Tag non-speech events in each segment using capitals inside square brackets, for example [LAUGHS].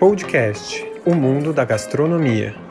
Podcast O Mundo da Gastronomia.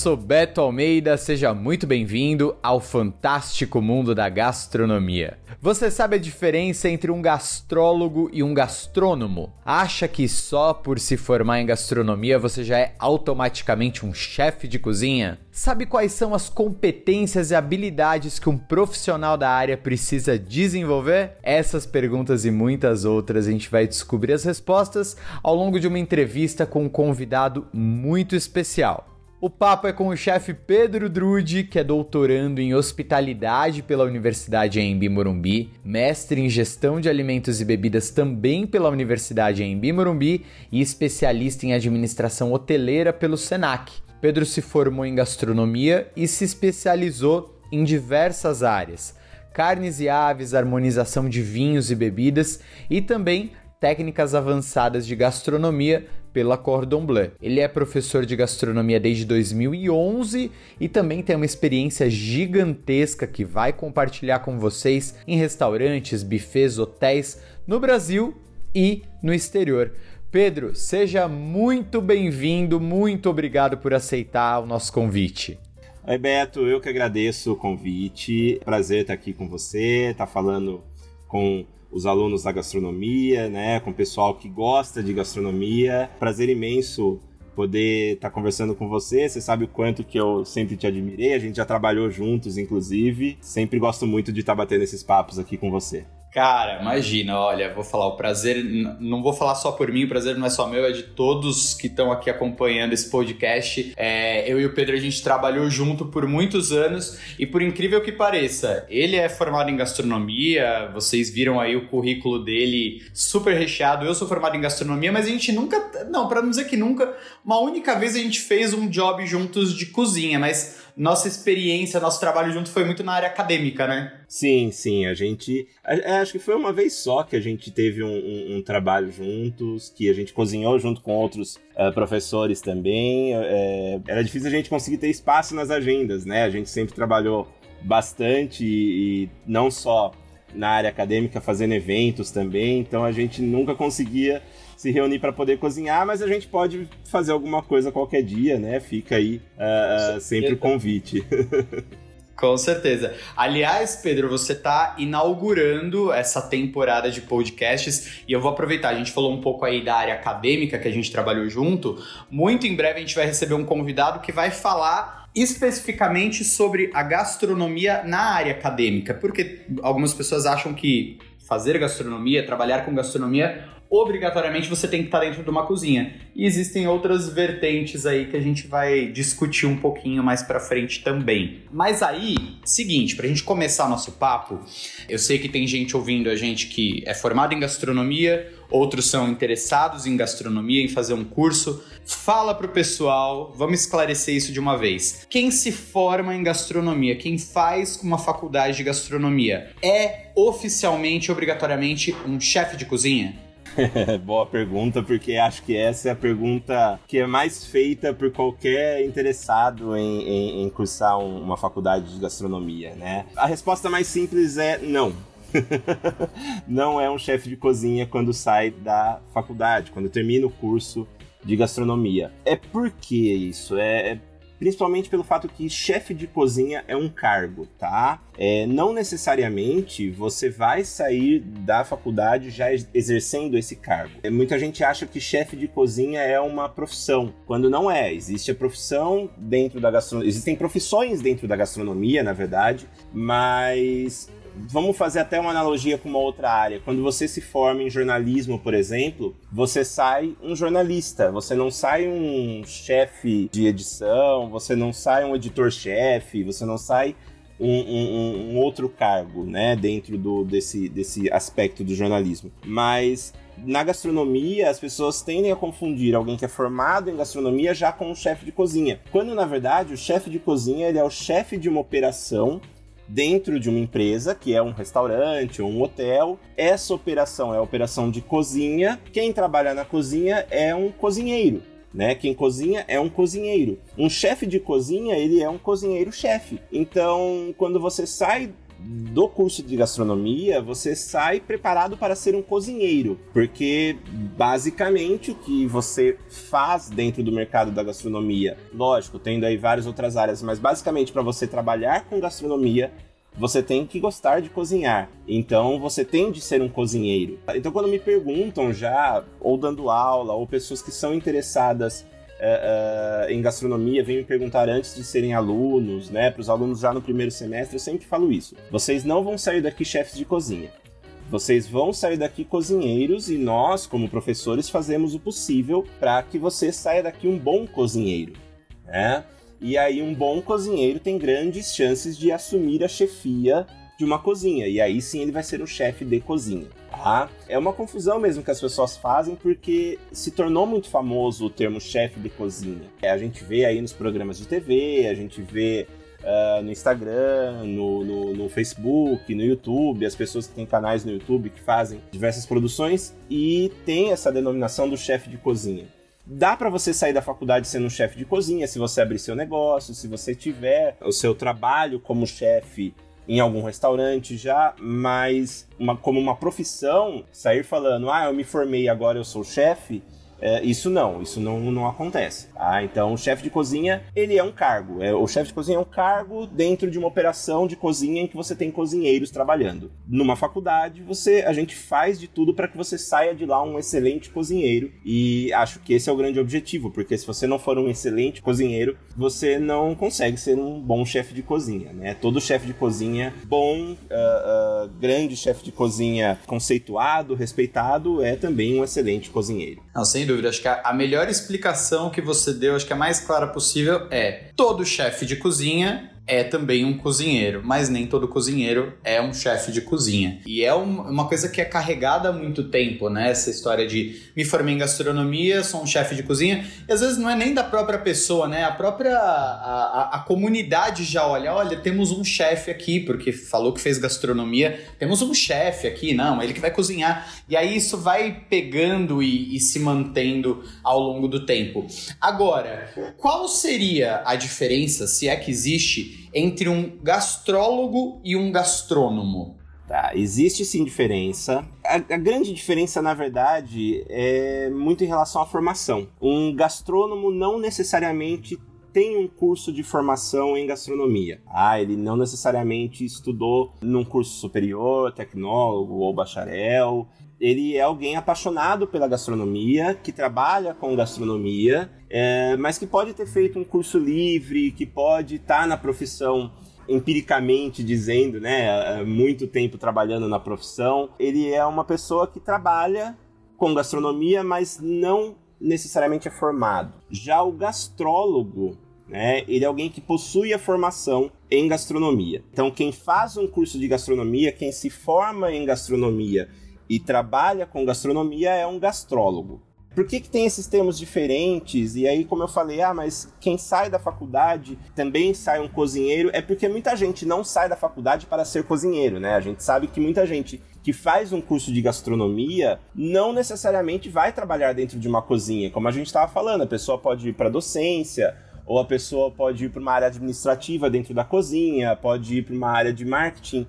Sou Beto Almeida, seja muito bem-vindo ao fantástico mundo da gastronomia. Você sabe a diferença entre um gastrólogo e um gastrônomo? Acha que só por se formar em gastronomia você já é automaticamente um chefe de cozinha? Sabe quais são as competências e habilidades que um profissional da área precisa desenvolver? Essas perguntas e muitas outras a gente vai descobrir as respostas ao longo de uma entrevista com um convidado muito especial. O papo é com o chefe Pedro Drude, que é doutorando em hospitalidade pela Universidade Embi Morumbi, mestre em gestão de alimentos e bebidas também pela Universidade Embi Morumbi e especialista em administração hoteleira pelo Senac. Pedro se formou em gastronomia e se especializou em diversas áreas: carnes e aves, harmonização de vinhos e bebidas e também técnicas avançadas de gastronomia pela Cordon Bleu. Ele é professor de gastronomia desde 2011 e também tem uma experiência gigantesca que vai compartilhar com vocês em restaurantes, buffets, hotéis no Brasil e no exterior. Pedro, seja muito bem-vindo, muito obrigado por aceitar o nosso convite. Oi, Beto, eu que agradeço o convite. Prazer estar aqui com você, estar falando com os alunos da gastronomia, né, com o pessoal que gosta de gastronomia. Prazer imenso poder estar tá conversando com você. Você sabe o quanto que eu sempre te admirei. A gente já trabalhou juntos, inclusive. Sempre gosto muito de estar tá batendo esses papos aqui com você. Cara, imagina, olha, vou falar, o prazer, não vou falar só por mim, o prazer não é só meu, é de todos que estão aqui acompanhando esse podcast. É, eu e o Pedro, a gente trabalhou junto por muitos anos e por incrível que pareça, ele é formado em gastronomia, vocês viram aí o currículo dele super recheado, eu sou formado em gastronomia, mas a gente nunca, não, para não dizer que nunca, uma única vez a gente fez um job juntos de cozinha, mas nossa experiência, nosso trabalho junto foi muito na área acadêmica, né? Sim, sim. A gente. acho que foi uma vez só que a gente teve um, um, um trabalho juntos, que a gente cozinhou junto com outros uh, professores também. É, era difícil a gente conseguir ter espaço nas agendas, né? A gente sempre trabalhou bastante e, e não só na área acadêmica fazendo eventos também, então a gente nunca conseguia se reunir para poder cozinhar, mas a gente pode fazer alguma coisa qualquer dia, né? Fica aí uh, uh, sempre o convite. [LAUGHS] Com certeza. Aliás, Pedro, você está inaugurando essa temporada de podcasts e eu vou aproveitar. A gente falou um pouco aí da área acadêmica que a gente trabalhou junto. Muito em breve a gente vai receber um convidado que vai falar especificamente sobre a gastronomia na área acadêmica, porque algumas pessoas acham que fazer gastronomia, trabalhar com gastronomia obrigatoriamente você tem que estar dentro de uma cozinha. E existem outras vertentes aí que a gente vai discutir um pouquinho mais para frente também. Mas aí, seguinte, pra gente começar nosso papo, eu sei que tem gente ouvindo a gente que é formada em gastronomia, outros são interessados em gastronomia, em fazer um curso. Fala pro pessoal, vamos esclarecer isso de uma vez. Quem se forma em gastronomia, quem faz uma faculdade de gastronomia, é oficialmente, obrigatoriamente um chefe de cozinha? [LAUGHS] Boa pergunta, porque acho que essa é a pergunta que é mais feita por qualquer interessado em, em, em cursar um, uma faculdade de gastronomia, né? A resposta mais simples é não. [LAUGHS] não é um chefe de cozinha quando sai da faculdade, quando termina o curso de gastronomia. É porque isso? É, é principalmente pelo fato que chefe de cozinha é um cargo, tá? É, não necessariamente você vai sair da faculdade já exercendo esse cargo. É, muita gente acha que chefe de cozinha é uma profissão, quando não é. Existe a profissão dentro da gastronomia, existem profissões dentro da gastronomia, na verdade, mas vamos fazer até uma analogia com uma outra área. Quando você se forma em jornalismo, por exemplo, você sai um jornalista, você não sai um chefe de edição, você não sai um editor-chefe, você não sai um, um, um, outro cargo, né, dentro do, desse, desse aspecto do jornalismo. Mas na gastronomia, as pessoas tendem a confundir alguém que é formado em gastronomia já com um chefe de cozinha. Quando, na verdade, o chefe de cozinha ele é o chefe de uma operação dentro de uma empresa, que é um restaurante ou um hotel. Essa operação é a operação de cozinha. Quem trabalha na cozinha é um cozinheiro. Né? Quem cozinha é um cozinheiro. Um chefe de cozinha, ele é um cozinheiro-chefe. Então, quando você sai do curso de gastronomia, você sai preparado para ser um cozinheiro, porque basicamente o que você faz dentro do mercado da gastronomia, lógico, tendo aí várias outras áreas, mas basicamente para você trabalhar com gastronomia, você tem que gostar de cozinhar. Então você tem de ser um cozinheiro. Então quando me perguntam já, ou dando aula, ou pessoas que são interessadas uh, em gastronomia vêm me perguntar antes de serem alunos, né? Para os alunos já no primeiro semestre, eu sempre falo isso. Vocês não vão sair daqui chefes de cozinha. Vocês vão sair daqui cozinheiros e nós, como professores, fazemos o possível para que você saia daqui um bom cozinheiro, né? E aí um bom cozinheiro tem grandes chances de assumir a chefia de uma cozinha. E aí sim ele vai ser um chefe de cozinha. Tá? É uma confusão mesmo que as pessoas fazem porque se tornou muito famoso o termo chefe de cozinha. É, a gente vê aí nos programas de TV, a gente vê uh, no Instagram, no, no, no, Facebook, no YouTube, as pessoas que têm canais no YouTube que fazem diversas produções e tem essa denominação do chefe de cozinha. Dá para você sair da faculdade sendo um chefe de cozinha se você abrir seu negócio, se você tiver o seu trabalho como chefe em algum restaurante já, mas uma, como uma profissão, sair falando, ah, eu me formei agora eu sou chefe, é, isso não, isso não, não acontece. Tá? Então, o chefe de cozinha, ele é um cargo. É, o chefe de cozinha é um cargo dentro de uma operação de cozinha em que você tem cozinheiros trabalhando. Numa faculdade, você, a gente faz de tudo para que você saia de lá um excelente cozinheiro. E acho que esse é o grande objetivo, porque se você não for um excelente cozinheiro, você não consegue ser um bom chefe de cozinha. Né? Todo chefe de cozinha bom, uh, uh, grande chefe de cozinha conceituado, respeitado, é também um excelente cozinheiro. Não, sem dúvida. Acho que a, melhor explicação que você deu, acho que a mais clara possível é: todo chefe de cozinha é também um cozinheiro, mas nem todo cozinheiro é um chefe de cozinha. E é uma coisa que é carregada há muito tempo, né? Essa história de me formei em gastronomia, sou um chefe de cozinha, e às vezes não é nem da própria pessoa, né? A própria a, a, a comunidade já olha, olha, temos um chefe aqui, porque falou que fez gastronomia, temos um chefe aqui, não, ele que vai cozinhar. E aí isso vai pegando e, e se mantendo ao longo do tempo. Agora, qual seria a diferença, se é que existe, entre um gastrólogo e um gastrônomo? Tá, existe sim diferença. A, a, grande diferença, na verdade, é muito em relação à formação. Um gastrônomo não necessariamente tem um curso de formação em gastronomia. Ah, ele não necessariamente estudou num curso superior, tecnólogo ou bacharel. Ele é alguém apaixonado pela gastronomia, que trabalha com gastronomia, é, mas que pode ter feito um curso livre, que pode estar tá na profissão empiricamente dizendo, né, muito tempo trabalhando na profissão. Ele é uma pessoa que trabalha com gastronomia, mas não necessariamente é formado. Já o gastrólogo, né, ele é alguém que possui a formação em gastronomia. Então, quem faz um curso de gastronomia, quem se forma em gastronomia e trabalha com gastronomia é um gastrólogo. Por que, que tem esses termos diferentes? E aí, como eu falei, ah, mas quem sai da faculdade também sai um cozinheiro, é porque muita gente não sai da faculdade para ser cozinheiro, né? A gente sabe que muita gente que faz um curso de gastronomia não necessariamente vai trabalhar dentro de uma cozinha. Como a gente estava falando, a pessoa pode ir para docência, ou a pessoa pode ir para uma área administrativa dentro da cozinha, pode ir para uma área de marketing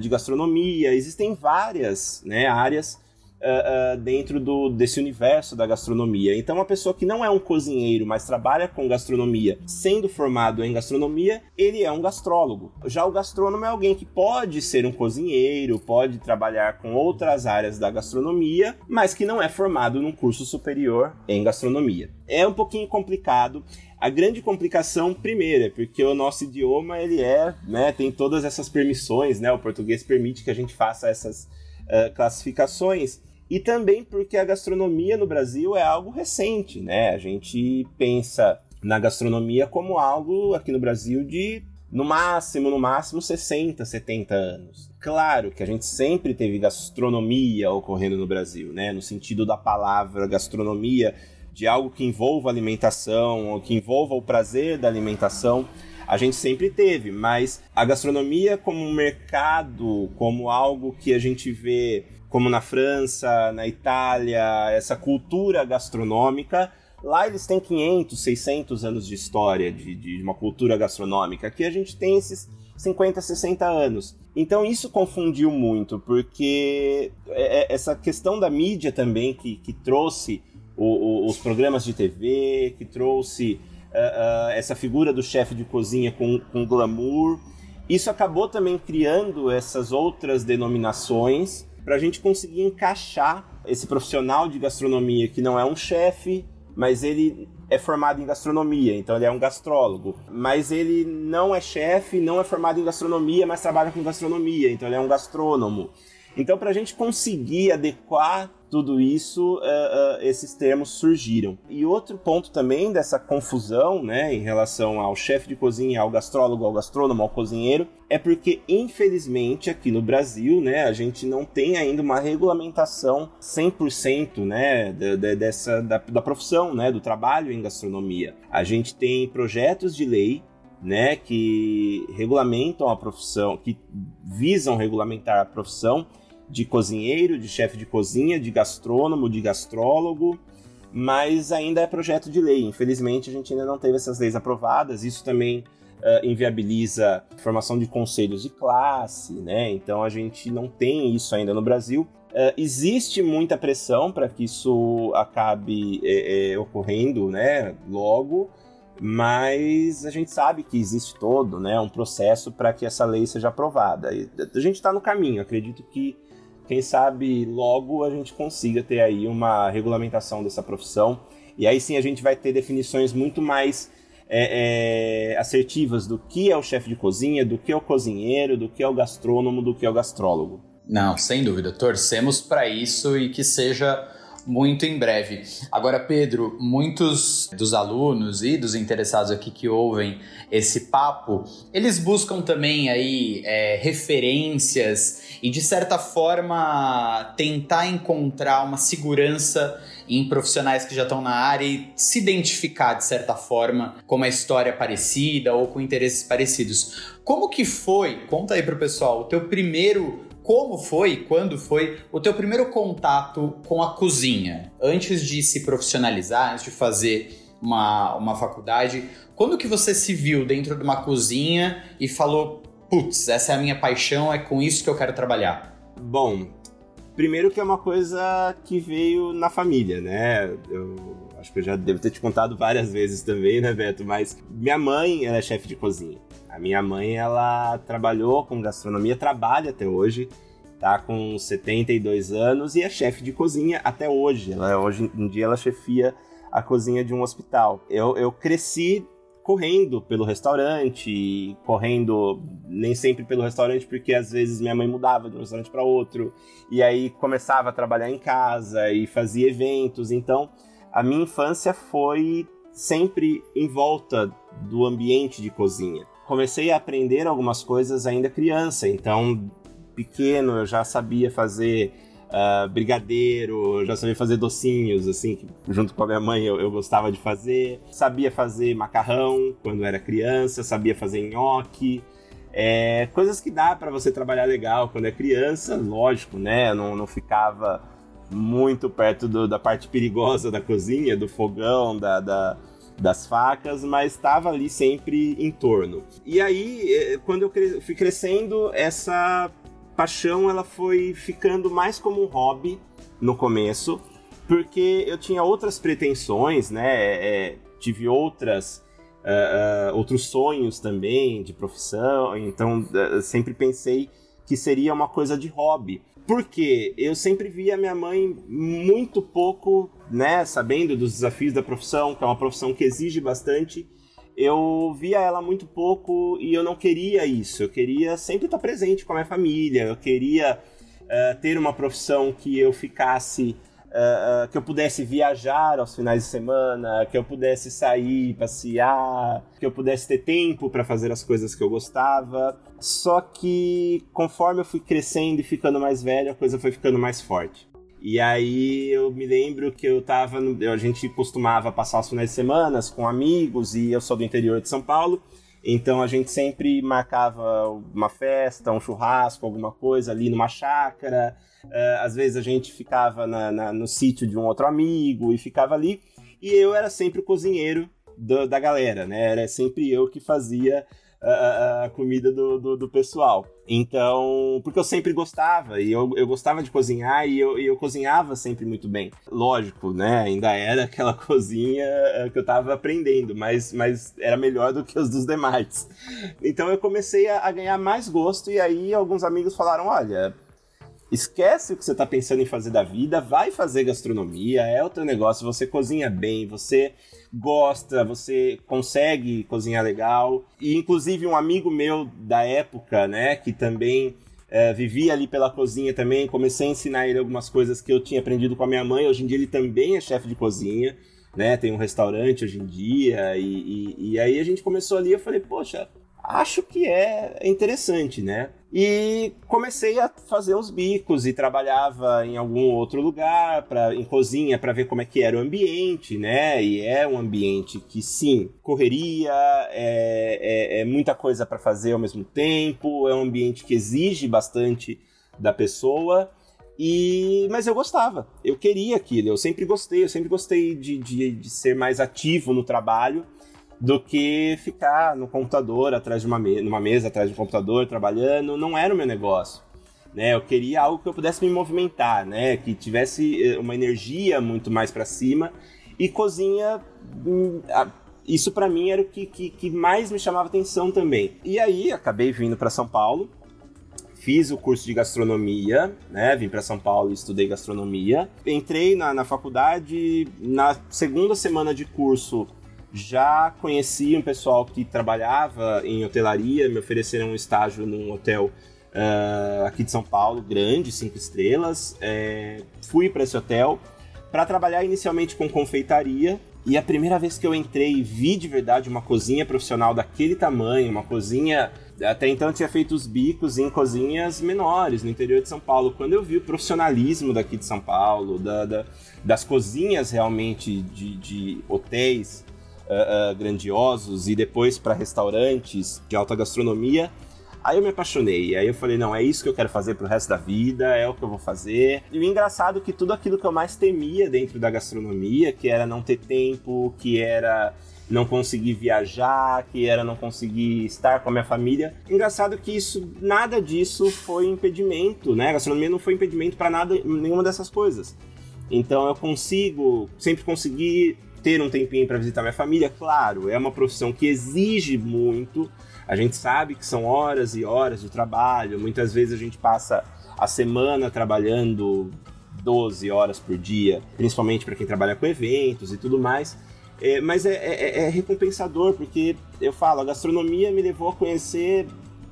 de gastronomia. Existem várias né, áreas uh, dentro do, desse universo da gastronomia. Então, uma pessoa que não é um cozinheiro, mas trabalha com gastronomia, sendo formado em gastronomia, ele é um gastrólogo. Já o gastrônomo é alguém que pode ser um cozinheiro, pode trabalhar com outras áreas da gastronomia, mas que não é formado num curso superior em gastronomia. É um pouquinho complicado. A grande complicação, primeiro, é porque o nosso idioma ele é, né, tem todas essas permissões, né? O português permite que a gente faça essas uh, classificações e também porque a gastronomia no Brasil é algo recente, né? A gente pensa na gastronomia como algo aqui no Brasil de no máximo, no máximo 60, 70 anos. Claro que a gente sempre teve gastronomia ocorrendo no Brasil, né? No sentido da palavra gastronomia, de algo que envolva alimentação, ou que envolva o prazer da alimentação. A gente sempre teve, mas a gastronomia como um mercado, como algo que a gente vê como na França, na Itália, essa cultura gastronômica, lá eles têm 500, 600 anos de história de, de uma cultura gastronômica. Aqui a gente tem esses 50, 60 anos. Então isso confundiu muito, porque é, é, essa questão da mídia também que, que trouxe o, o, os programas de TV, que trouxe uh, uh, essa figura do chefe de cozinha com, com glamour, isso acabou também criando essas outras denominações para a gente conseguir encaixar esse profissional de gastronomia que não é um chefe, mas ele é formado em gastronomia, então ele é um gastrólogo. Mas ele não é chefe, não é formado em gastronomia, mas trabalha com gastronomia, então ele é um gastrônomo. Então, para a gente conseguir adequar tudo isso, uh, uh, esses termos surgiram. E outro ponto também dessa confusão, né, em relação ao chefe de cozinha, ao gastrólogo, ao gastrônomo, ao cozinheiro, é porque, infelizmente, aqui no Brasil, né, a gente não tem ainda uma regulamentação 100%, né, de, de, dessa, da, da profissão, né, do trabalho em gastronomia. A gente tem projetos de lei né, que regulamentam a profissão, que visam regulamentar a profissão, de cozinheiro, de chefe de cozinha, de gastrônomo, de gastrólogo, mas ainda é projeto de lei. Infelizmente, a gente ainda não teve essas leis aprovadas. Isso também uh, inviabiliza a formação de conselhos de classe, né? Então a gente não tem isso ainda no Brasil. Uh, existe muita pressão para que isso acabe é, é, ocorrendo, né? Logo, mas a gente sabe que existe todo, né? Um processo para que essa lei seja aprovada. E a gente está no caminho. Acredito que quem sabe logo a gente consiga ter aí uma regulamentação dessa profissão. E aí sim a gente vai ter definições muito mais é, é, assertivas do que é o chefe de cozinha, do que é o cozinheiro, do que é o gastrônomo, do que é o gastrólogo. Não, sem dúvida. Torcemos para isso e que seja muito em breve. Agora, Pedro, muitos dos alunos e dos interessados aqui que ouvem esse papo, eles buscam também aí é, referências e de certa forma tentar encontrar uma segurança em profissionais que já estão na área e se identificar de certa forma com uma história parecida ou com interesses parecidos. Como que foi? Conta aí pro pessoal, o teu primeiro como foi, quando foi o teu primeiro contato com a cozinha? Antes de se profissionalizar, antes de fazer uma, uma faculdade, quando que você se viu dentro de uma cozinha e falou, putz, essa é a minha paixão, é com isso que eu quero trabalhar? Bom, primeiro que é uma coisa que veio na família, né? Eu acho que eu já devo ter te contado várias vezes também, né, Beto? Mas minha mãe era é chefe de cozinha. A minha mãe, ela trabalhou com gastronomia, trabalha até hoje, tá com 72 anos e é chefe de cozinha até hoje. Ela, hoje em dia ela chefia a cozinha de um hospital. Eu, eu cresci correndo pelo restaurante, correndo nem sempre pelo restaurante, porque às vezes minha mãe mudava de um restaurante para outro, e aí começava a trabalhar em casa e fazia eventos. Então, a minha infância foi sempre em volta do ambiente de cozinha comecei a aprender algumas coisas ainda criança, então pequeno eu já sabia fazer uh, brigadeiro, já sabia fazer docinhos, assim, que, junto com a minha mãe eu, eu, gostava de fazer. Sabia fazer macarrão quando era criança, sabia fazer nhoque. É, coisas que dá para você trabalhar legal quando é criança, lógico, né? Eu não, não ficava muito perto do, da parte perigosa da cozinha, do fogão, da, da das facas, mas estava ali sempre em torno. E aí, eh, quando eu fui crescendo, essa paixão ela foi ficando mais como um hobby no começo, porque eu tinha outras pretensões, né? É, tive outras uh, uh, outros sonhos também de profissão, então uh, sempre pensei que seria uma coisa de hobby. Porque eu sempre via minha mãe muito pouco, né, sabendo dos desafios da profissão, que é uma profissão que exige bastante. Eu via ela muito pouco e eu não queria isso. Eu queria sempre estar presente com a minha família. Eu queria uh, ter uma profissão que eu ficasse uh, que eu pudesse viajar aos finais de semana, que eu pudesse sair, passear, que eu pudesse ter tempo para fazer as coisas que eu gostava. Só que conforme eu fui crescendo e ficando mais velho, a coisa foi ficando mais forte. E aí eu me lembro que eu tava. No, a gente costumava passar os finais de semana com amigos, e eu sou do interior de São Paulo. Então a gente sempre marcava uma festa, um churrasco, alguma coisa ali numa chácara. Uh, às vezes a gente ficava na, na, no sítio de um outro amigo e ficava ali. E eu era sempre o cozinheiro do, da galera, né? Era sempre eu que fazia a, a comida do, do, do, pessoal. Então, porque eu sempre gostava, e eu, eu gostava de cozinhar, e eu, e eu cozinhava sempre muito bem. Lógico, né? Ainda era aquela [LAUGHS] cozinha eh, que eu tava aprendendo, mas, mas era melhor do que os dos demais. Então eu comecei a, a ganhar mais gosto, e aí alguns amigos falaram: olha Esquece o que você está pensando em fazer da vida, vai fazer gastronomia, é o teu negócio, você cozinha bem, você gosta, você consegue cozinhar legal. E inclusive um amigo meu da época, né, que também é, vivia ali pela cozinha também, comecei a ensinar ele algumas coisas que eu tinha aprendido com a minha mãe. Hoje em dia ele também é chefe de cozinha, né, tem um restaurante hoje em dia. E, e, e aí a gente começou ali, eu falei, poxa, acho que é interessante, né? E comecei a fazer os bicos e trabalhava em algum outro lugar, pra, em cozinha, para ver como é que era o ambiente, né? E é um ambiente que, sim, correria, é, é, é muita coisa para fazer ao mesmo tempo, é um ambiente que exige bastante da pessoa. E, mas eu gostava, eu queria aquilo, eu sempre gostei, eu sempre gostei de, de, de ser mais ativo no trabalho do que ficar no computador, atrás de uma mesa, numa mesa, atrás de um computador, trabalhando. Não era o meu negócio. Né? Eu queria algo que eu pudesse me movimentar, né? Que tivesse eh, uma energia muito mais para cima. E cozinha, hum, isso para mim era o que, que, que, mais me chamava atenção também. E aí acabei vindo para São Paulo, fiz o curso de gastronomia, né? Vim para São Paulo e estudei gastronomia. Entrei na, na faculdade, na segunda semana de curso já conheci um pessoal que trabalhava em hotelaria, me ofereceram um estágio num hotel uh, aqui de São Paulo, grande, cinco estrelas. É, fui para esse hotel para trabalhar inicialmente com confeitaria. E a primeira vez que eu entrei e vi de verdade uma cozinha profissional daquele tamanho, uma cozinha. Até então eu tinha feito os bicos em cozinhas menores no interior de São Paulo. Quando eu vi o profissionalismo daqui de São Paulo, da, da, das cozinhas realmente de, de hotéis uh, uh, grandiosos e depois para restaurantes de alta gastronomia. Aí eu me apaixonei, aí eu falei, não, é isso que eu quero fazer pro resto da vida, é o que eu vou fazer. E o engraçado é que tudo aquilo que eu mais temia dentro da gastronomia, que era não ter tempo, que era não conseguir viajar, que era não conseguir estar com a minha família. Engraçado que isso, nada disso foi impedimento, né? A gastronomia não foi impedimento para nada, nenhuma dessas coisas. Então eu consigo, sempre consegui ter um tempinho para visitar minha família, claro, é uma profissão que exige muito. A gente sabe que são horas e horas de trabalho, muitas vezes a gente passa a semana trabalhando 12 horas por dia, principalmente para quem trabalha com eventos e tudo mais. É, mas é, é, é, recompensador, porque eu falo, a gastronomia me levou a conhecer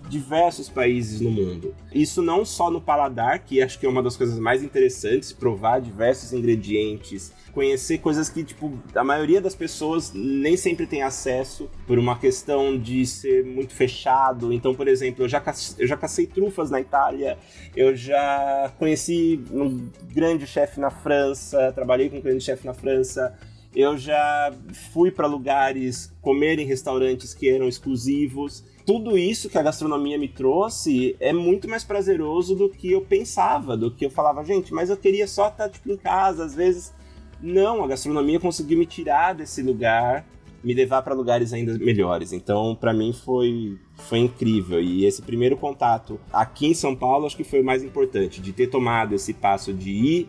diversos países no mundo. Isso não só no paladar, que acho que é uma das coisas mais interessantes, provar diversos ingredientes conhecer coisas que, tipo, a maioria das pessoas nem sempre tem acesso por uma questão de ser muito fechado. Então, por exemplo, eu já, eu já cacei trufas na Itália, eu já conheci um grande chefe na França, trabalhei com um grande chefe na França. Eu já fui para lugares comer em restaurantes que eram exclusivos tudo isso que a gastronomia me trouxe é muito mais prazeroso do que eu pensava, do que eu falava, gente, mas eu queria só estar tipo, em casa, às vezes não, a gastronomia conseguiu me tirar desse lugar, me levar para lugares ainda melhores. Então, para mim foi foi incrível e esse primeiro contato aqui em São Paulo acho que foi o mais importante de ter tomado esse passo de ir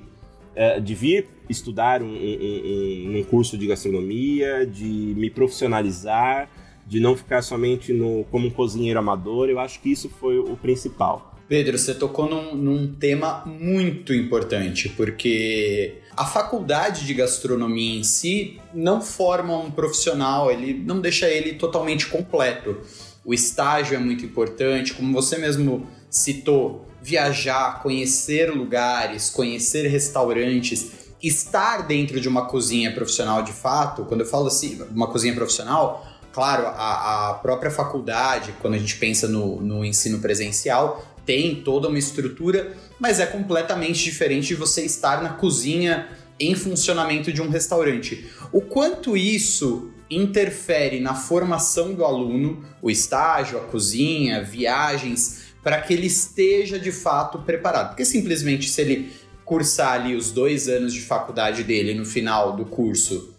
eh, de vir estudar um, um, um, curso de gastronomia, de me profissionalizar, de não ficar somente no, como um cozinheiro amador, eu acho que isso foi o principal. Pedro, você tocou num, num tema muito importante, porque a faculdade de gastronomia em si não forma um profissional, ele não deixa ele totalmente completo. O estágio é muito importante, como você mesmo citou, viajar, conhecer lugares, conhecer restaurantes, estar dentro de uma cozinha profissional de fato. Quando eu falo assim, uma cozinha profissional, claro, a, a própria faculdade, quando a gente pensa no, no ensino presencial, tem toda uma estrutura, mas é completamente diferente de você estar na cozinha em funcionamento de um restaurante. O quanto isso interfere na formação do aluno, o estágio, a cozinha, viagens, para que ele esteja de fato preparado. Porque simplesmente se ele cursar ali os dois anos de faculdade dele no final do curso,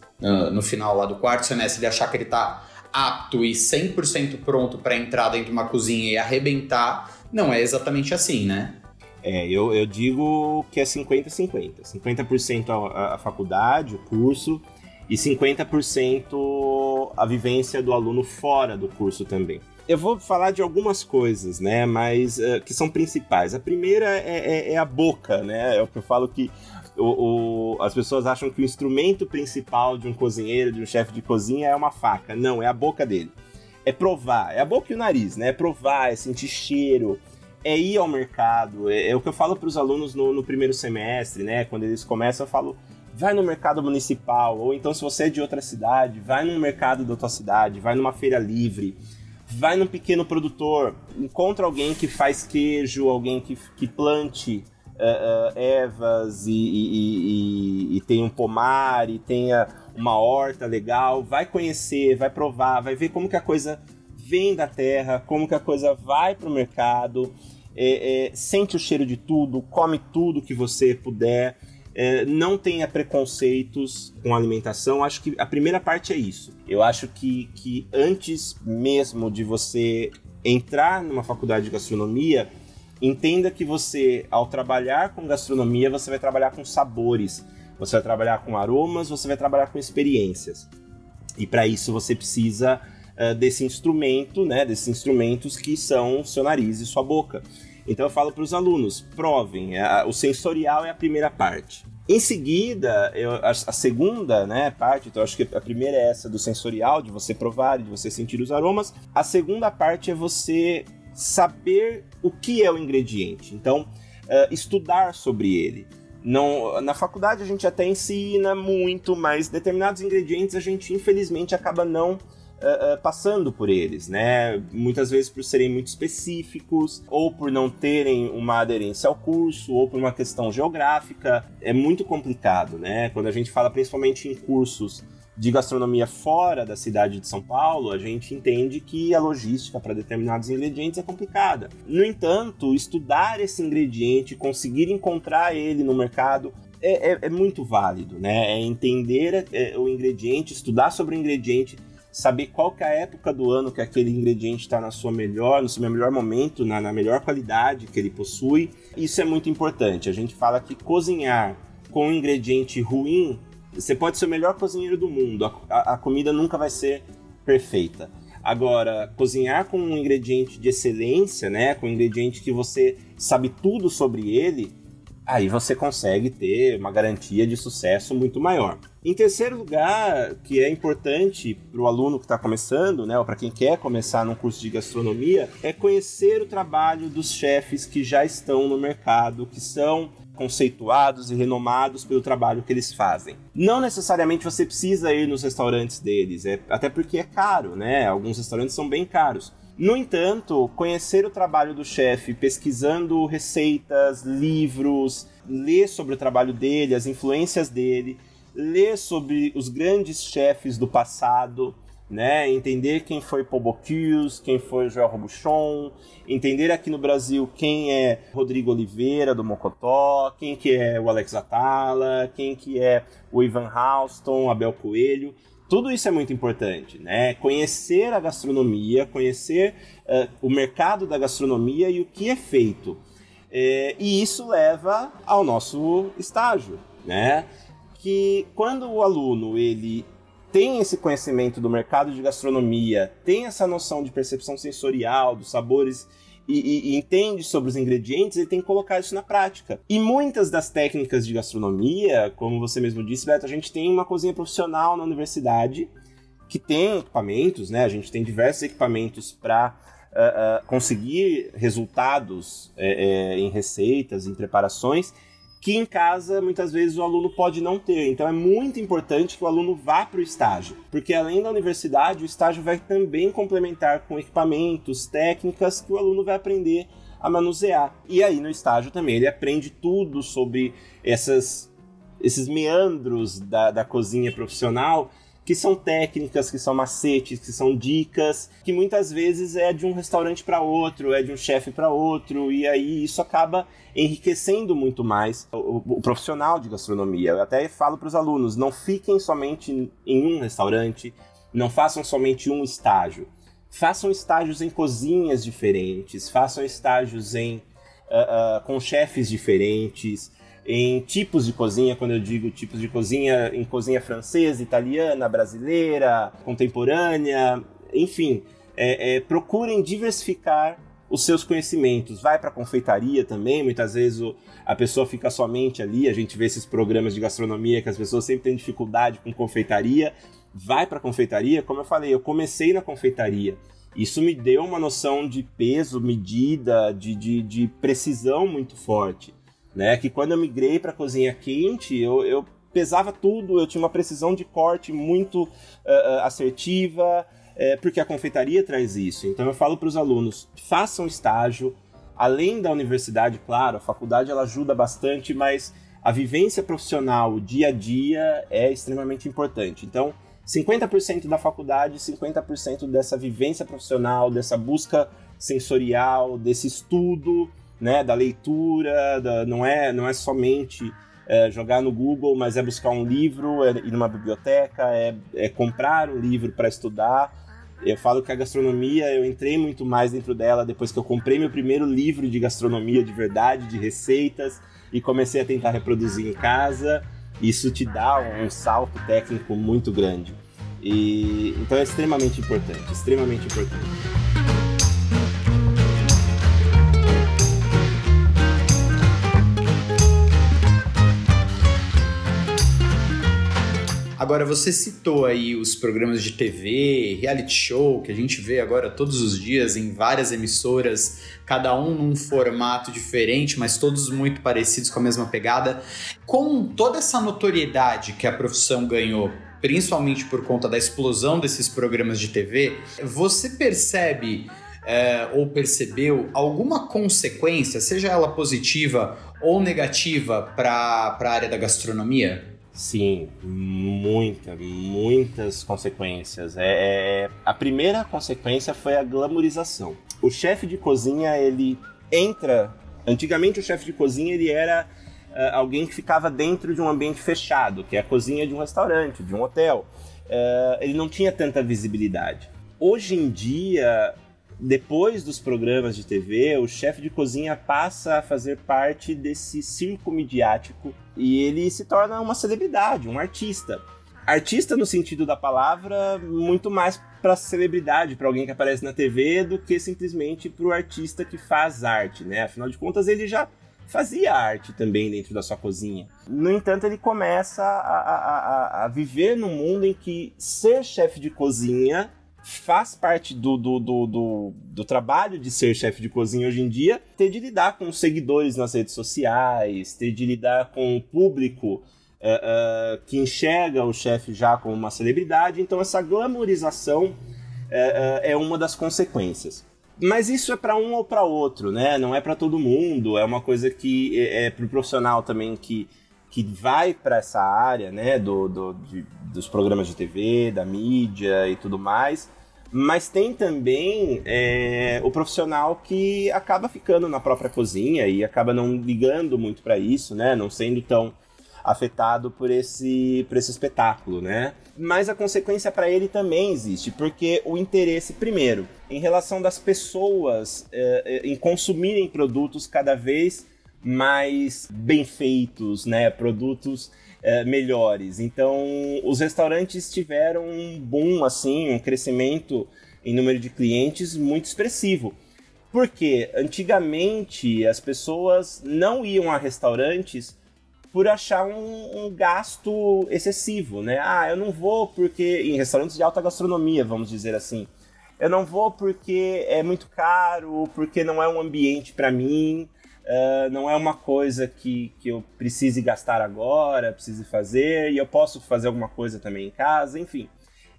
no final lá do quarto semestre, ele achar que ele está apto e 100% pronto para entrar dentro de uma cozinha e arrebentar, não é exatamente assim, né? É, eu, eu digo que é 50-50. 50%, 50 a, a faculdade, o curso, e 50% a vivência do aluno fora do curso também. Eu vou falar de algumas coisas, né, mas uh, que são principais. A primeira é, é, é, a boca, né, é o que eu falo que o, o, as pessoas acham que o instrumento principal de um cozinheiro, de um chefe de cozinha é uma faca. Não, é a boca dele. É provar, é a boca e o nariz, né, é provar, é sentir cheiro, é ir ao mercado, é, é o que eu falo para os alunos no, no primeiro semestre, né, quando eles começam, eu falo vai no mercado municipal, ou então se você é de outra cidade, vai no mercado da tua cidade, vai numa feira livre, vai num pequeno produtor, encontra alguém que faz queijo, alguém que, que plante uh, uh, ervas e, e, e, e, tem um pomar e tenha uma horta legal, vai conhecer, vai provar, vai ver como que a coisa vem da terra, como que a coisa vai para o mercado, é, é, sente o cheiro de tudo, come tudo que você puder é, não tenha preconceitos com alimentação. Acho que a primeira parte é isso. Eu acho que, que antes mesmo de você entrar numa faculdade de gastronomia, entenda que você, ao trabalhar com gastronomia, você vai trabalhar com sabores, você vai trabalhar com aromas, você vai trabalhar com experiências. E para isso você precisa uh, desse instrumento, né, desses instrumentos que são seu nariz e sua boca. Então eu falo para os alunos, provem. É, o sensorial é a primeira parte. Em seguida, eu, a, a, segunda né, parte, então acho que a primeira é essa do sensorial, de você provar, de você sentir os aromas. A segunda parte é você saber o que é o ingrediente. Então, uh, estudar sobre ele. Não, na faculdade a gente até ensina muito, mas determinados ingredientes a gente infelizmente acaba não uh, uh, passando por eles, né? Muitas vezes por serem muito específicos, ou por não terem uma aderência ao curso, ou por uma questão geográfica. É muito complicado, né? Quando a gente fala principalmente em cursos de gastronomia fora da cidade de São Paulo, a gente entende que a logística para determinados ingredientes é complicada. No entanto, estudar esse ingrediente, conseguir encontrar ele no mercado, é, é, é muito válido, né? É entender é, o ingrediente, estudar sobre o ingrediente, saber qual que é a época do ano que aquele ingrediente está na sua melhor, no seu melhor momento, na, na melhor qualidade que ele possui. Isso é muito importante. A gente fala que cozinhar com um ingrediente ruim, você pode ser o melhor cozinheiro do mundo, a, a, comida nunca vai ser perfeita. Agora, cozinhar com um ingrediente de excelência, né, com um ingrediente que você sabe tudo sobre ele, aí você consegue ter uma garantia de sucesso muito maior. Em terceiro lugar, que é importante para o aluno que está começando, né, ou para quem quer começar num curso de gastronomia, é conhecer o trabalho dos chefes que já estão no mercado, que são conceituados e renomados pelo trabalho que eles fazem. Não necessariamente você precisa ir nos restaurantes deles, é, até porque é caro, né? Alguns restaurantes são bem caros. No entanto, conhecer o trabalho do chefe, pesquisando receitas, livros, ler sobre o trabalho dele, as influências dele, ler sobre os grandes chefes do passado, né? Entender quem foi Bocuse, quem foi Joel Robuchon, entender aqui no Brasil quem é Rodrigo Oliveira do Mocotó, quem que é o Alex Atala, quem que é o Ivan Halston, Abel Coelho. Tudo isso é muito importante, né? Conhecer a gastronomia, conhecer uh, o mercado da gastronomia e o que é feito. É, e isso leva ao nosso estágio, né? Que quando o aluno ele tem esse conhecimento do mercado de gastronomia, tem essa noção de percepção sensorial, dos sabores e, e, e, entende sobre os ingredientes, ele tem que colocar isso na prática. E muitas das técnicas de gastronomia, como você mesmo disse, Beto, a gente tem uma cozinha profissional na universidade que tem equipamentos, né? A gente tem diversos equipamentos para uh, uh, conseguir resultados uh, em receitas, em preparações que em casa muitas vezes o aluno pode não ter. Então é muito importante que o aluno vá para o estágio, porque além da universidade, o estágio vai também complementar com equipamentos, técnicas que o aluno vai aprender a manusear. E aí no estágio também ele aprende tudo sobre essas esses meandros da, da cozinha profissional que são técnicas, que são macetes, que são dicas, que muitas vezes é de um restaurante para outro, é de um chefe para outro, e aí isso acaba enriquecendo muito mais o, o profissional de gastronomia. Eu até falo para os alunos: não fiquem somente em um restaurante, não façam somente um estágio. Façam estágios em cozinhas diferentes, façam estágios em uh, uh, com chefes diferentes, em tipos de cozinha, quando eu digo tipos de cozinha, em cozinha francesa, italiana, brasileira, contemporânea, enfim, é, é, procurem diversificar os seus conhecimentos. Vai para confeitaria também, muitas vezes o, a pessoa fica somente ali, a gente vê esses programas de gastronomia que as pessoas sempre têm dificuldade com confeitaria. Vai para confeitaria, como eu falei, eu comecei na confeitaria. Isso me deu uma noção de peso, medida, de, de, de precisão muito forte né? Que quando eu migrei para cozinha quente, eu, eu pesava tudo, eu tinha uma precisão de corte muito uh, assertiva, é, porque a confeitaria traz isso. Então eu falo para os alunos, façam estágio, além da universidade, claro, a faculdade ela ajuda bastante, mas a vivência profissional, o dia a dia é extremamente importante. Então, 50% da faculdade, 50% dessa vivência profissional, dessa busca sensorial, desse estudo, né, da leitura, da, não, é, não é somente é, jogar no Google, mas é buscar um livro, é ir numa biblioteca, é, é comprar um livro para estudar. Eu falo que a gastronomia, eu entrei muito mais dentro dela depois que eu comprei meu primeiro livro de gastronomia de verdade, de receitas, e comecei a tentar reproduzir em casa. Isso te dá um salto técnico muito grande. E então é extremamente importante, extremamente importante. Agora, você citou aí os programas de TV, reality show, que a gente vê agora todos os dias em várias emissoras, cada um num formato diferente, mas todos muito parecidos com a mesma pegada. Com toda essa notoriedade que a profissão ganhou, principalmente por conta da explosão desses programas de TV, você percebe é, ou percebeu alguma consequência, seja ela positiva ou negativa, para a área da gastronomia? Sim, muita, muitas consequências. É, é, a primeira consequência foi a glamorização. O chefe de cozinha, ele entra. Antigamente, o chefe de cozinha ele era uh, alguém que ficava dentro de um ambiente fechado, que é a cozinha de um restaurante, de um hotel. Uh, ele não tinha tanta visibilidade. Hoje em dia, depois dos programas de TV, o chefe de cozinha passa a fazer parte desse circo midiático e ele se torna uma celebridade, um artista. Artista no sentido da palavra, muito mais para celebridade, para alguém que aparece na TV, do que simplesmente para o artista que faz arte, né? Afinal de contas, ele já fazia arte também dentro da sua cozinha. No entanto, ele começa a, a, a, a viver num mundo em que ser chefe de cozinha faz parte do, do, do, do, do trabalho de ser chefe de cozinha hoje em dia, ter de lidar com seguidores nas redes sociais, ter de lidar com o público uh, uh, que enxerga o chefe já como uma celebridade. Então, essa glamorização uh, é uma das consequências. Mas isso é para um ou para outro, né? Não é para todo mundo. É uma coisa que é, é para o profissional também que, que vai para essa área, né? Do, do de, dos programas de TV, da mídia e tudo mais. Mas tem também é, o profissional que acaba ficando na própria cozinha e acaba não ligando muito para isso, né? Não sendo tão afetado por esse, por esse espetáculo, né? Mas a consequência para ele também existe, porque o interesse, primeiro, em relação das pessoas é, é, em consumirem produtos cada vez mais bem feitos, né? Produtos é, melhores. Então, os restaurantes tiveram um boom, assim, um crescimento em número de clientes muito expressivo. Porque antigamente as pessoas não iam a restaurantes por achar um, um, gasto excessivo, né? Ah, eu não vou porque. em restaurantes de alta gastronomia, vamos dizer assim. Eu não vou porque é muito caro, porque não é um ambiente para mim. Uh, não é uma coisa que, que eu precise gastar agora, precise fazer, e eu posso fazer alguma coisa também em casa, enfim.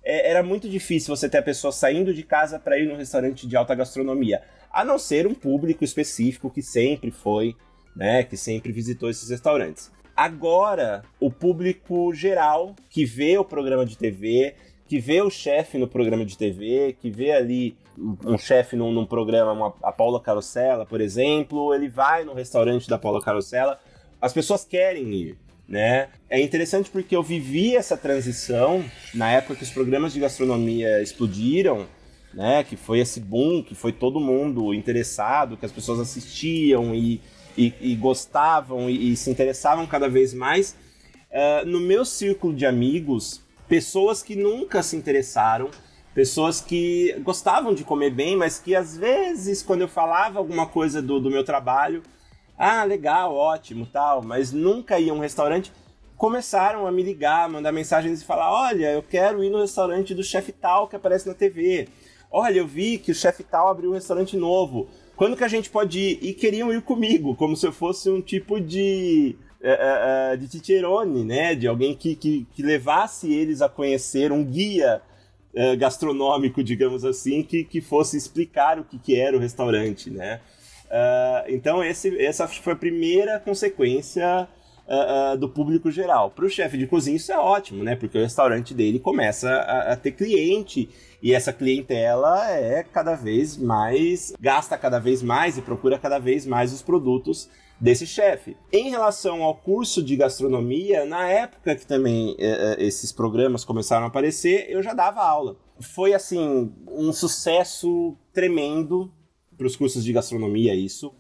É, era muito difícil você ter a pessoa saindo de casa para ir num restaurante de alta gastronomia, a não ser um público específico que sempre foi, né, que sempre visitou esses restaurantes. Agora, o público geral que vê o programa de TV, que vê o chefe no programa de TV, que vê ali um chefe num, num, programa, uma, a Paula Carosella, por exemplo, ele vai no restaurante da Paula Carosella, as pessoas querem ir. Né? É interessante porque eu vivi essa transição na época que os programas de gastronomia explodiram, né? Que foi esse boom, que foi todo mundo interessado, que as pessoas assistiam e, e, e gostavam e, e, se interessavam cada vez mais. Uh, no meu círculo de amigos, pessoas que nunca se interessaram, pessoas que gostavam de comer bem, mas que às vezes, quando eu falava alguma coisa do, do meu trabalho, ah, legal, ótimo, tal, mas nunca ia a um restaurante, começaram a me ligar, mandar mensagens e falar: olha, eu quero ir no restaurante do chefe tal que aparece na TV. Olha, eu vi que o chefe tal abriu um restaurante novo. Quando que a gente pode ir? E queriam ir comigo, como se eu fosse um tipo de uh, uh, de Ticerone, né? De alguém que, que, que, levasse eles a conhecer um guia uh, gastronômico, digamos assim, que, que fosse explicar o que, que era o restaurante, né? então esse, essa foi a primeira consequência do público geral. Para o chefe de cozinha isso é ótimo, né? Porque o restaurante dele começa a, a ter cliente e essa clientela é cada vez mais gasta cada vez mais e procura cada vez mais os produtos desse chefe. Em relação ao curso de gastronomia, na época que também é, é, esses programas começaram a aparecer, eu já dava aula. Foi assim um sucesso tremendo para os cursos de gastronomia isso,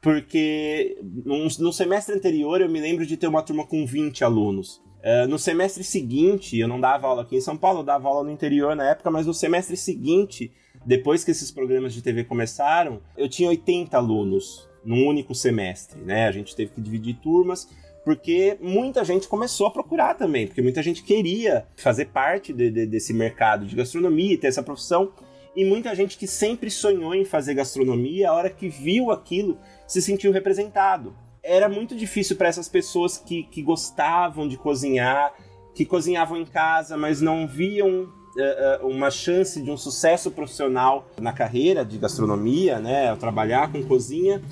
porque no, no, semestre anterior eu me lembro de ter uma turma com 20 alunos. Uh, no semestre seguinte, eu não dava aula aqui em São Paulo, eu dava aula no interior na época, mas no semestre seguinte, depois que esses programas de TV começaram, eu tinha 80 alunos num único semestre, né? A gente teve que dividir turmas porque muita gente começou a procurar também, porque muita gente queria fazer parte de, de, desse mercado de gastronomia e ter essa profissão. E muita gente que sempre sonhou em fazer gastronomia, a hora que viu aquilo, se sentiu representado. Era muito difícil para essas pessoas que, que gostavam de cozinhar, que cozinhavam em casa, mas não viam uh, uma chance de um sucesso profissional na carreira de gastronomia, né? Ao trabalhar com cozinha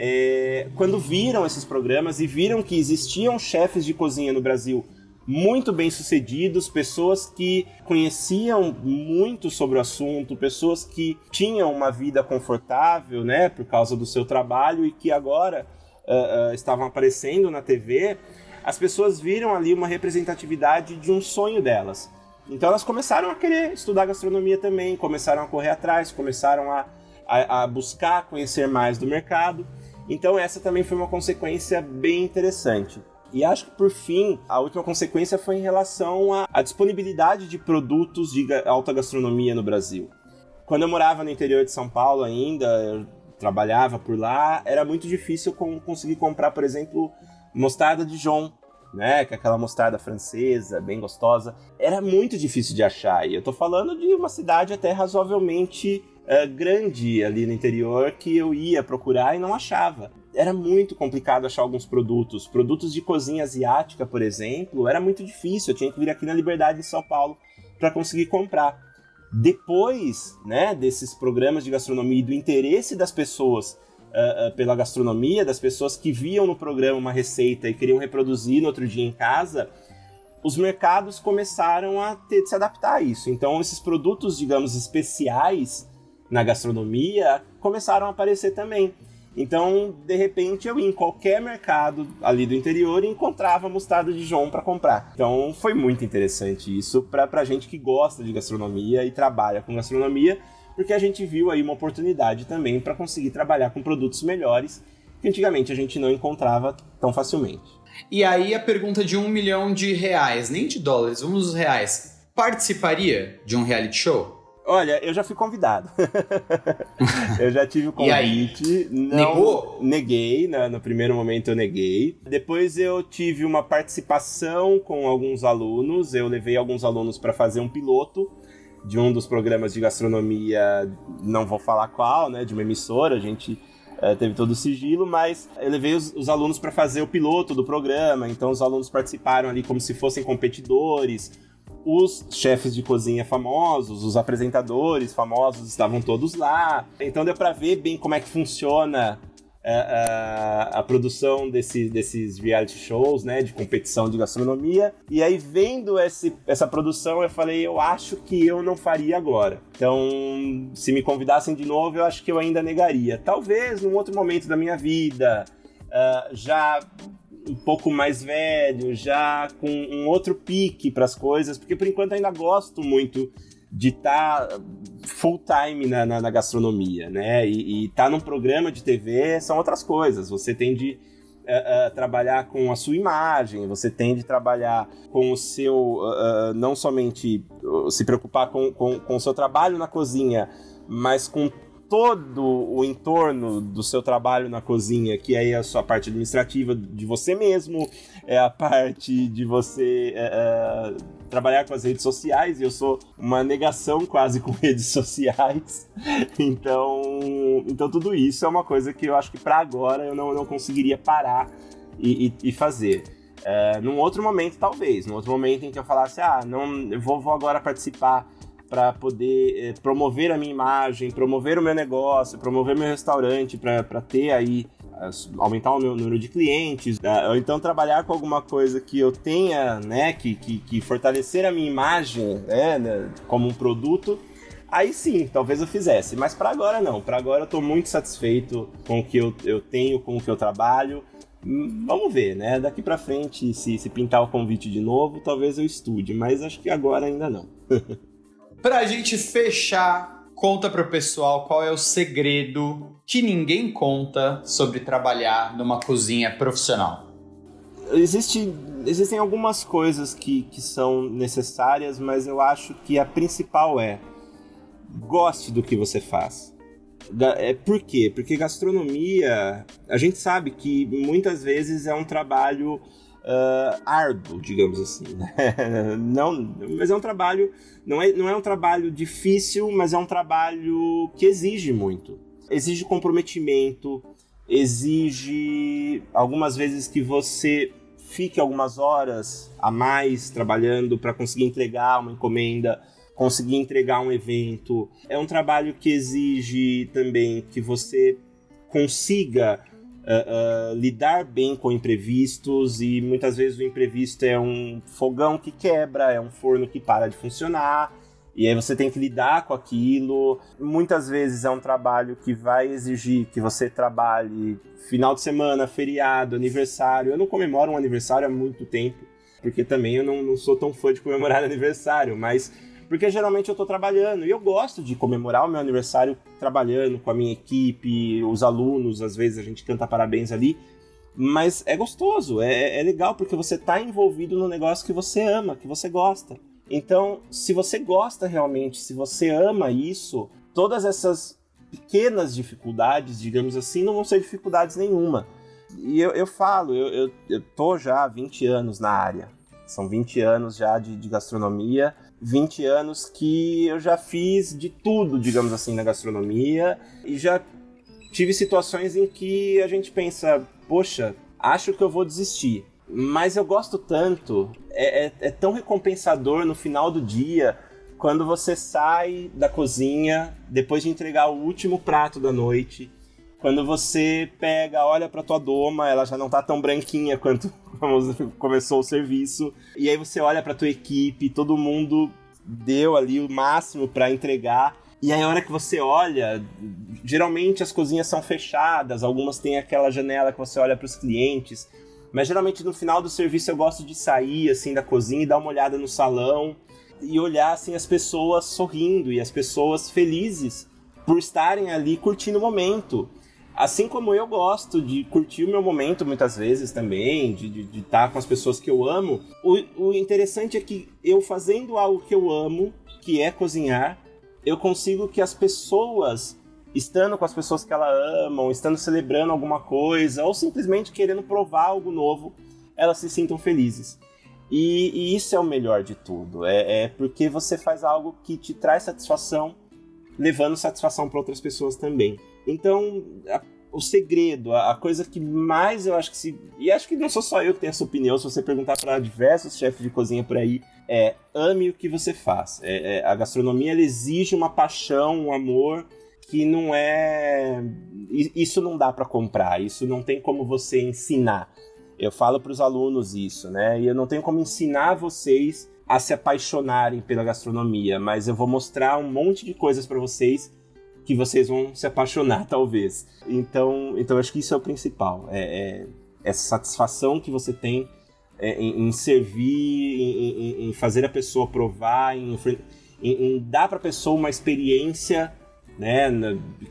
é, quando viram esses programas e viram que existiam chefes de cozinha no Brasil muito bem sucedidos, pessoas que conheciam muito sobre o assunto, pessoas que tinham uma vida confortável, né, por causa do seu trabalho e que agora uh, uh, estavam aparecendo na TV, as pessoas viram ali uma representatividade de um sonho delas. Então elas começaram a querer estudar gastronomia também, começaram a correr atrás, começaram a, a, a buscar conhecer mais do mercado. Então essa também foi uma consequência bem interessante. E acho que por fim, a última consequência foi em relação à, disponibilidade de produtos de alta gastronomia no Brasil. Quando eu morava no interior de São Paulo ainda, eu trabalhava por lá, era muito difícil conseguir comprar, por exemplo, mostarda de Dijon, né? Que é aquela mostarda francesa, bem gostosa. Era muito difícil de achar. E eu tô falando de uma cidade até razoavelmente uh, grande ali no interior que eu ia procurar e não achava. Era muito complicado achar alguns produtos. Produtos de cozinha asiática, por exemplo, era muito difícil. Eu tinha que vir aqui na Liberdade, em São Paulo, para conseguir comprar. Depois né, desses programas de gastronomia e do interesse das pessoas uh, uh, pela gastronomia, das pessoas que viam no programa uma receita e queriam reproduzir no outro dia em casa, os mercados começaram a ter de se adaptar a isso. Então, esses produtos, digamos, especiais na gastronomia começaram a aparecer também. Então, de repente, eu ia em qualquer mercado ali do interior e encontrava mostarda de João para comprar. Então, foi muito interessante isso para a gente que gosta de gastronomia e trabalha com gastronomia, porque a gente viu aí uma oportunidade também para conseguir trabalhar com produtos melhores que antigamente a gente não encontrava tão facilmente. E aí a pergunta de um milhão de reais, nem de dólares, vamos nos reais. Participaria de um reality show? Olha, eu já fui convidado. [LAUGHS] eu já tive o convite. Não, Negou? Neguei, né? no primeiro momento eu neguei. Depois eu tive uma participação com alguns alunos. Eu levei alguns alunos para fazer um piloto de um dos programas de gastronomia, não vou falar qual, né? De uma emissora. A gente é, teve todo o sigilo, mas eu levei os, os alunos para fazer o piloto do programa. Então os alunos participaram ali como se fossem competidores os chefes de cozinha famosos, os apresentadores famosos estavam todos lá. Então deu para ver bem como é que funciona a, a, a, produção desse, desses reality shows, né, de competição de gastronomia. E aí, vendo esse, essa produção, eu falei, eu acho que eu não faria agora. Então, se me convidassem de novo, eu acho que eu ainda negaria. Talvez num outro momento da minha vida, uh, já um pouco mais velho, já com um outro pique para as coisas, porque por enquanto ainda gosto muito de estar tá full time na, na, na, gastronomia, né? E, estar tá num programa de TV são outras coisas. Você tem de uh, uh, trabalhar com a sua imagem, você tem de trabalhar com o seu. Uh, não somente se preocupar com, com, com o seu trabalho na cozinha, mas com todo o entorno do seu trabalho na cozinha, que é a sua parte administrativa de você mesmo, é a parte de você é, é, trabalhar com as redes sociais, e eu sou uma negação quase com [LAUGHS] redes sociais. Então, então tudo isso é uma coisa que eu acho que para agora eu não, não conseguiria parar e, e, e fazer. É, num outro momento, talvez, num outro momento em que eu falasse, ah, não, eu vou, vou agora participar para poder é, promover a minha imagem, promover o meu negócio, promover meu restaurante, para ter aí aumentar o meu número de clientes, né? ou então trabalhar com alguma coisa que eu tenha, né, que, que, que fortalecer a minha imagem, né, né, como um produto, aí sim, talvez eu fizesse. Mas para agora não. Para agora eu estou muito satisfeito com o que eu, eu tenho, com o que eu trabalho. Hum, vamos ver, né? Daqui para frente, se, se pintar o convite de novo, talvez eu estude, mas acho que agora ainda não. [LAUGHS] Pra gente fechar, conta pro pessoal qual é o segredo que ninguém conta sobre trabalhar numa cozinha profissional. Existe, existem algumas coisas que, que são necessárias, mas eu acho que a principal é goste do que você faz. É, por quê? Porque gastronomia, a gente sabe que muitas vezes é um trabalho uh, árduo, digamos assim. Né? [LAUGHS] não, mas é um trabalho, não é, não é um trabalho difícil, mas é um trabalho que exige muito. Exige comprometimento, exige algumas vezes que você fique algumas horas a mais trabalhando para conseguir entregar uma encomenda, conseguir entregar um evento. É um trabalho que exige também que você consiga uh, lidar bem com imprevistos e muitas vezes o imprevisto é um fogão que quebra, é um forno que para de funcionar. E aí você tem que lidar com aquilo. Muitas vezes é um trabalho que vai exigir que você trabalhe final de semana, feriado, aniversário. Eu não comemoro um aniversário há muito tempo, porque também eu não, não sou tão fã de comemorar [LAUGHS] aniversário, mas porque geralmente eu tô trabalhando e eu gosto de comemorar o meu aniversário trabalhando com a minha equipe, os alunos, às vezes a gente canta parabéns ali. Mas é gostoso, é, é legal porque você tá envolvido no negócio que você ama, que você gosta. Então, se você gosta realmente, se você ama isso, todas essas pequenas dificuldades, digamos assim, não vão ser dificuldades nenhuma. E eu, eu falo, eu, eu, eu tô já há 20 anos na área. São 20 anos já de, de gastronomia 20 anos que eu já fiz de tudo, digamos assim, na gastronomia e já tive situações em que a gente pensa, poxa, acho que eu vou desistir. Mas eu gosto tanto, é, é, é tão recompensador no final do dia quando você sai da cozinha depois de entregar o último prato da noite quando você pega, olha para tua doma, ela já não tá tão branquinha quanto [LAUGHS] começou o serviço, e aí você olha para tua equipe, todo mundo deu ali o máximo para entregar. E aí a hora que você olha, geralmente as cozinhas são fechadas, algumas têm aquela janela que você olha para os clientes, mas geralmente no final do serviço eu gosto de sair assim da cozinha e dar uma olhada no salão e olhar assim as pessoas sorrindo e as pessoas felizes por estarem ali curtindo o momento. Assim como eu gosto de curtir o meu momento muitas vezes também, de estar tá com as pessoas que eu amo, o, o interessante é que eu fazendo algo que eu amo, que é cozinhar, eu consigo que as pessoas estando com as pessoas que ela amam, estando celebrando alguma coisa, ou simplesmente querendo provar algo novo, elas se sintam felizes. E, e isso é o melhor de tudo. É, é, porque você faz algo que te traz satisfação, levando satisfação para outras pessoas também. Então, a, o segredo, a, a, coisa que mais eu acho que se. E acho que não sou só eu que tenho essa opinião, se você perguntar para diversos chefes de cozinha por aí, é ame o que você faz. É, é, a gastronomia exige uma paixão, um amor que não é. Isso não dá para comprar, isso não tem como você ensinar. Eu falo para os alunos isso, né? E eu não tenho como ensinar vocês a se apaixonarem pela gastronomia, mas eu vou mostrar um monte de coisas para vocês que vocês vão se apaixonar, [LAUGHS] talvez. Então, então acho que isso é o principal. É, é essa satisfação que você tem é, em, em, servir, em, em, fazer a pessoa provar, em, em dar para a pessoa uma experiência né,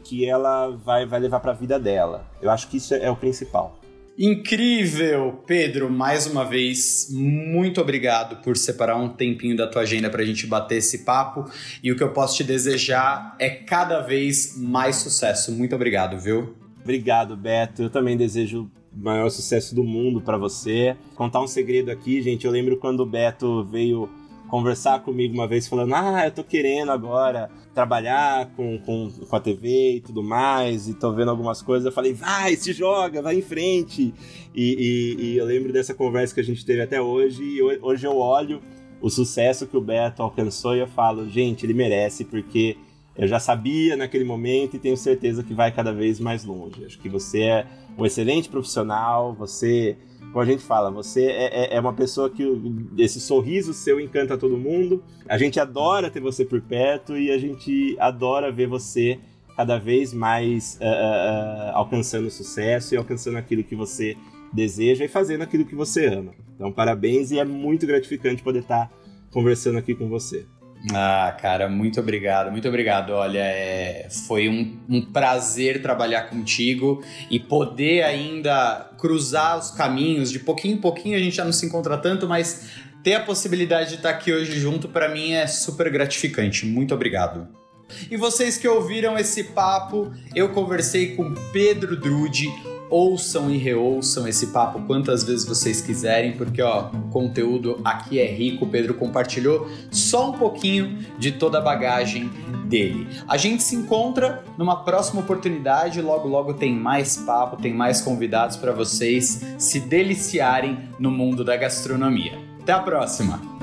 que ela vai, vai levar para a vida dela. Eu acho que isso é, é o principal. Incrível, Pedro, mais uma vez, muito obrigado por separar um tempinho da tua agenda para a gente bater esse papo. E o que eu posso te desejar é cada vez mais sucesso. Muito obrigado, viu? Obrigado, Beto. Eu também desejo o maior sucesso do mundo para você. Contar um segredo aqui, gente. Eu lembro quando o Beto veio conversar comigo uma vez falando: Ah, eu tô querendo agora trabalhar com, com, com a TV e tudo mais, e tô vendo algumas coisas. Eu falei: Vai, se joga, vai em frente. E, e, e eu lembro dessa conversa que a gente teve até hoje, e hoje eu olho o sucesso que o Beto alcançou e eu falo: Gente, ele merece, porque eu já sabia naquele momento e tenho certeza que vai cada vez mais longe. Acho que você é um excelente profissional, você como a gente fala, você é, é, é uma pessoa que esse sorriso seu encanta todo mundo. A gente adora ter você por perto e a gente adora ver você cada vez mais uh, uh, alcançando sucesso e alcançando aquilo que você deseja e fazendo aquilo que você ama. Então, parabéns e é muito gratificante poder estar conversando aqui com você. Ah, cara, muito obrigado, muito obrigado. Olha, é, foi um, um, prazer trabalhar contigo e poder ainda cruzar os caminhos. De pouquinho em pouquinho a gente já não se encontra tanto, mas ter a possibilidade de estar aqui hoje junto para mim é super gratificante. Muito obrigado. E vocês que ouviram esse papo, eu conversei com Pedro Drude, ouçam e reouçam esse papo quantas vezes vocês quiserem, porque ó, o conteúdo aqui é rico. O Pedro compartilhou só um pouquinho de toda a bagagem dele. A gente se encontra numa próxima oportunidade, logo logo tem mais papo, tem mais convidados para vocês se deliciarem no mundo da gastronomia. Até a próxima.